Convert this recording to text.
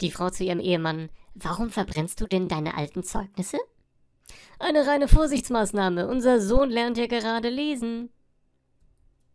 Die Frau zu ihrem Ehemann. Warum verbrennst du denn deine alten Zeugnisse? Eine reine Vorsichtsmaßnahme. Unser Sohn lernt ja gerade lesen.